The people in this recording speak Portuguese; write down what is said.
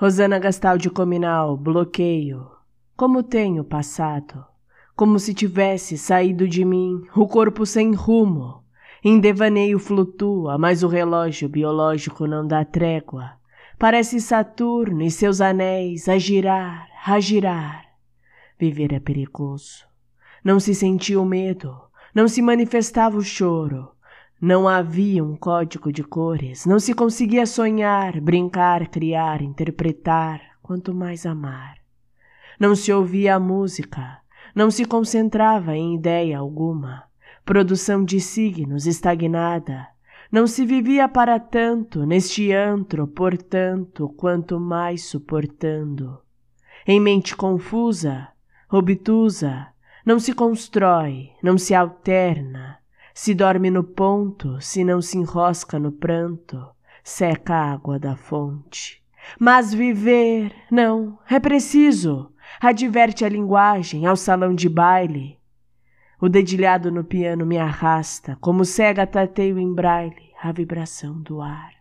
Rosana Gastaldi Cominal, bloqueio. Como tenho passado? Como se tivesse saído de mim, o corpo sem rumo. Em devaneio flutua, mas o relógio biológico não dá trégua. Parece Saturno e seus anéis a girar, a girar. Viver é perigoso. Não se sentia o medo, não se manifestava o choro. Não havia um código de cores, não se conseguia sonhar, brincar, criar, interpretar, quanto mais amar. Não se ouvia a música, não se concentrava em ideia alguma, produção de signos estagnada. Não se vivia para tanto neste antro, portanto, quanto mais suportando. Em mente confusa, obtusa, não se constrói, não se alterna, se dorme no ponto, se não se enrosca no pranto, seca a água da fonte. Mas viver, não, é preciso, adverte a linguagem ao salão de baile. O dedilhado no piano me arrasta, como cega tateio em braille, a vibração do ar.